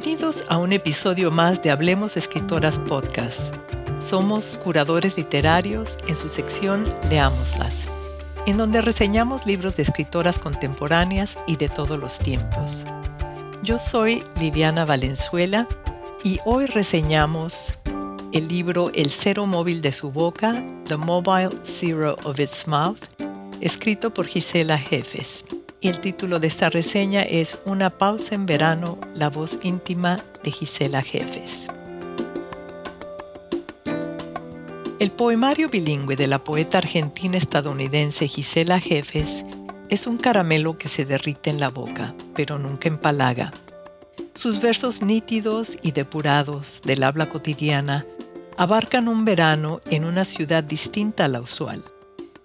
Bienvenidos a un episodio más de Hablemos Escritoras Podcast. Somos curadores literarios en su sección Leámoslas, en donde reseñamos libros de escritoras contemporáneas y de todos los tiempos. Yo soy Liliana Valenzuela y hoy reseñamos el libro El cero móvil de su boca, The Mobile Zero of Its Mouth, escrito por Gisela Jefes y el título de esta reseña es Una pausa en verano, la voz íntima de Gisela Jefes. El poemario bilingüe de la poeta argentina-estadounidense Gisela Jefes es un caramelo que se derrite en la boca, pero nunca empalaga. Sus versos nítidos y depurados del habla cotidiana abarcan un verano en una ciudad distinta a la usual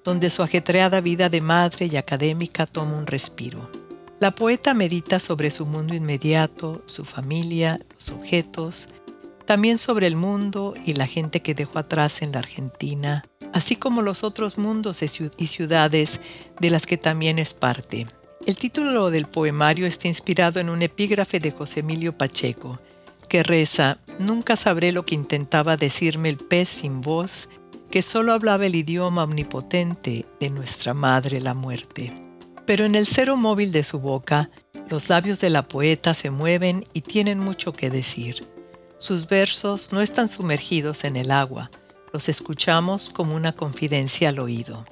donde su ajetreada vida de madre y académica toma un respiro. La poeta medita sobre su mundo inmediato, su familia, los objetos, también sobre el mundo y la gente que dejó atrás en la Argentina, así como los otros mundos y ciudades de las que también es parte. El título del poemario está inspirado en un epígrafe de José Emilio Pacheco, que reza, Nunca sabré lo que intentaba decirme el pez sin voz que solo hablaba el idioma omnipotente de nuestra madre la muerte. Pero en el cero móvil de su boca, los labios de la poeta se mueven y tienen mucho que decir. Sus versos no están sumergidos en el agua, los escuchamos como una confidencia al oído.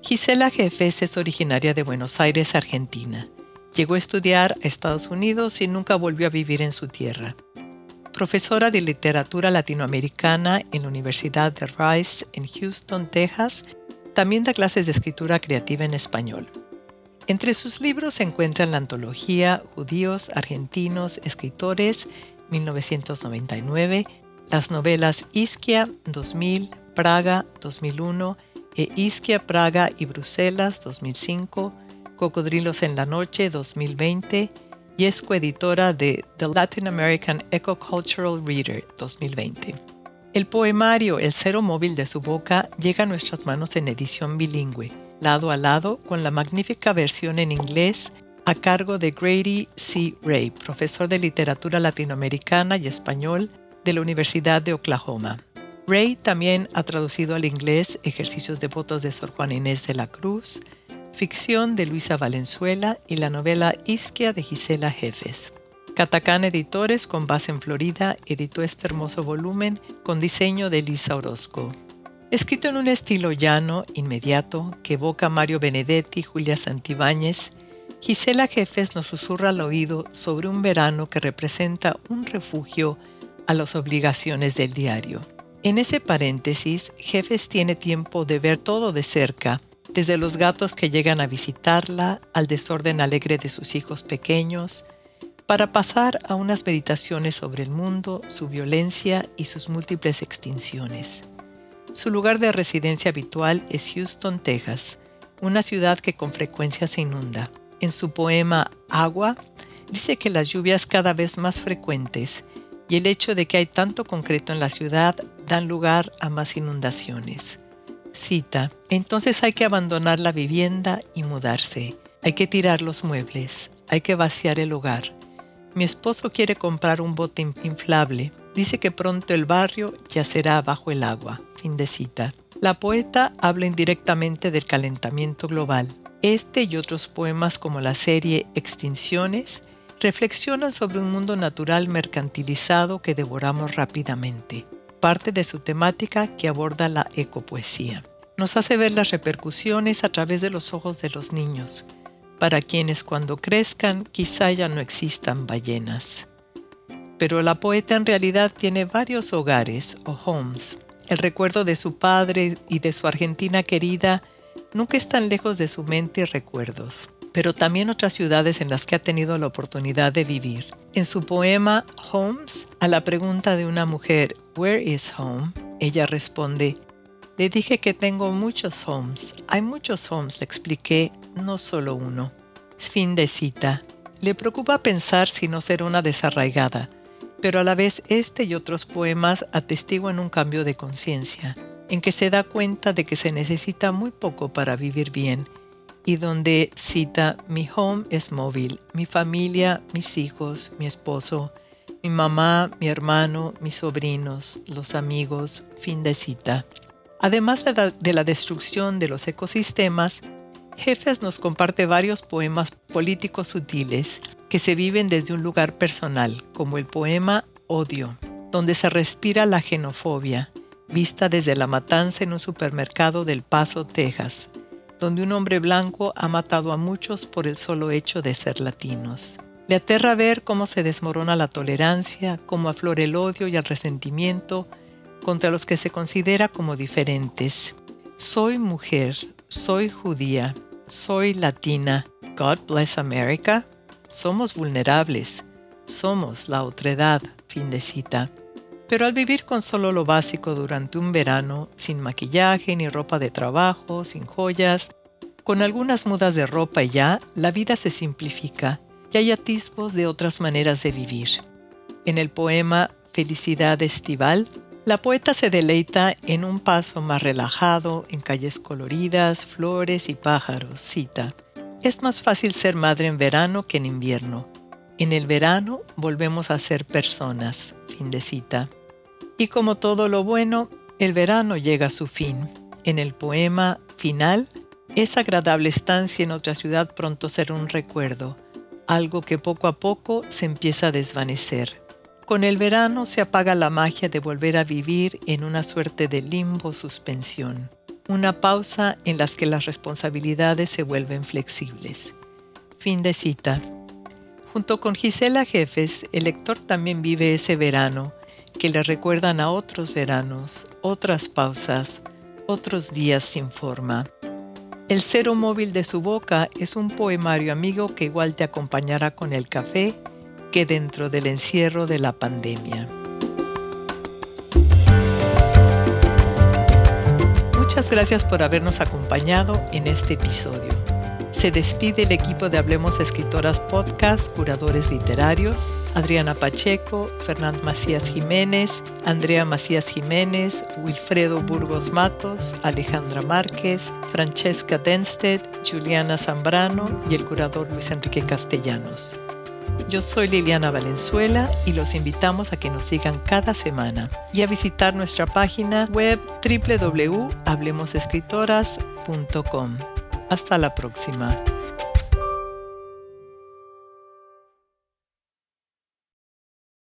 Gisela Jefes es originaria de Buenos Aires, Argentina. Llegó a estudiar a Estados Unidos y nunca volvió a vivir en su tierra profesora de literatura latinoamericana en la Universidad de Rice en Houston, Texas, también da clases de escritura creativa en español. Entre sus libros se encuentran la antología Judíos Argentinos Escritores 1999, las novelas Isquia 2000, Praga 2001 e Isquia, Praga y Bruselas 2005, Cocodrilos en la Noche 2020, y es coeditora de The Latin American Ecocultural Reader 2020. El poemario El cero móvil de su boca llega a nuestras manos en edición bilingüe, lado a lado con la magnífica versión en inglés a cargo de Grady C. Ray, profesor de literatura latinoamericana y español de la Universidad de Oklahoma. Ray también ha traducido al inglés Ejercicios de votos de Sor Juan Inés de la Cruz, ficción de Luisa Valenzuela y la novela Isquia de Gisela Jefes. Catacán Editores, con base en Florida, editó este hermoso volumen con diseño de Lisa Orozco. Escrito en un estilo llano, inmediato, que evoca Mario Benedetti y Julia Santibáñez, Gisela Jefes nos susurra al oído sobre un verano que representa un refugio a las obligaciones del diario. En ese paréntesis, Jefes tiene tiempo de ver todo de cerca desde los gatos que llegan a visitarla al desorden alegre de sus hijos pequeños, para pasar a unas meditaciones sobre el mundo, su violencia y sus múltiples extinciones. Su lugar de residencia habitual es Houston, Texas, una ciudad que con frecuencia se inunda. En su poema Agua, dice que las lluvias cada vez más frecuentes y el hecho de que hay tanto concreto en la ciudad dan lugar a más inundaciones. Cita, entonces hay que abandonar la vivienda y mudarse. Hay que tirar los muebles. Hay que vaciar el hogar. Mi esposo quiere comprar un bote inflable. Dice que pronto el barrio yacerá bajo el agua. Fin de cita. La poeta habla indirectamente del calentamiento global. Este y otros poemas como la serie Extinciones reflexionan sobre un mundo natural mercantilizado que devoramos rápidamente parte de su temática que aborda la ecopoesía. Nos hace ver las repercusiones a través de los ojos de los niños, para quienes cuando crezcan quizá ya no existan ballenas. Pero la poeta en realidad tiene varios hogares o homes. El recuerdo de su padre y de su Argentina querida nunca están lejos de su mente y recuerdos, pero también otras ciudades en las que ha tenido la oportunidad de vivir. En su poema Homes, a la pregunta de una mujer, Where is home? Ella responde, le dije que tengo muchos homes. Hay muchos homes, le expliqué, no solo uno. Fin de cita. Le preocupa pensar si no ser una desarraigada, pero a la vez este y otros poemas atestiguan un cambio de conciencia, en que se da cuenta de que se necesita muy poco para vivir bien y donde cita mi home es móvil, mi familia, mis hijos, mi esposo, mi mamá, mi hermano, mis sobrinos, los amigos, fin de cita. Además de la destrucción de los ecosistemas, Jefes nos comparte varios poemas políticos sutiles que se viven desde un lugar personal, como el poema Odio, donde se respira la xenofobia, vista desde la matanza en un supermercado del Paso, Texas, donde un hombre blanco ha matado a muchos por el solo hecho de ser latinos. Le aterra ver cómo se desmorona la tolerancia, cómo aflora el odio y el resentimiento contra los que se considera como diferentes. Soy mujer, soy judía, soy latina. God bless America. Somos vulnerables. Somos la otredad. Fin de cita. Pero al vivir con solo lo básico durante un verano, sin maquillaje ni ropa de trabajo, sin joyas, con algunas mudas de ropa y ya, la vida se simplifica y hay atisbos de otras maneras de vivir. En el poema Felicidad Estival, la poeta se deleita en un paso más relajado, en calles coloridas, flores y pájaros. Cita, es más fácil ser madre en verano que en invierno. En el verano volvemos a ser personas. Fin de cita. Y como todo lo bueno, el verano llega a su fin. En el poema final, esa agradable estancia en otra ciudad pronto será un recuerdo algo que poco a poco se empieza a desvanecer. Con el verano se apaga la magia de volver a vivir en una suerte de limbo suspensión, una pausa en las que las responsabilidades se vuelven flexibles. Fin de cita. Junto con Gisela Jefes, el lector también vive ese verano que le recuerdan a otros veranos, otras pausas, otros días sin forma. El cero móvil de su boca es un poemario amigo que igual te acompañará con el café que dentro del encierro de la pandemia. Muchas gracias por habernos acompañado en este episodio. Se despide el equipo de Hablemos Escritoras Podcast, curadores literarios, Adriana Pacheco, Fernando Macías Jiménez, Andrea Macías Jiménez, Wilfredo Burgos Matos, Alejandra Márquez, Francesca Denstedt, Juliana Zambrano y el curador Luis Enrique Castellanos. Yo soy Liliana Valenzuela y los invitamos a que nos sigan cada semana y a visitar nuestra página web www.hablemosescritoras.com. Hasta la próxima.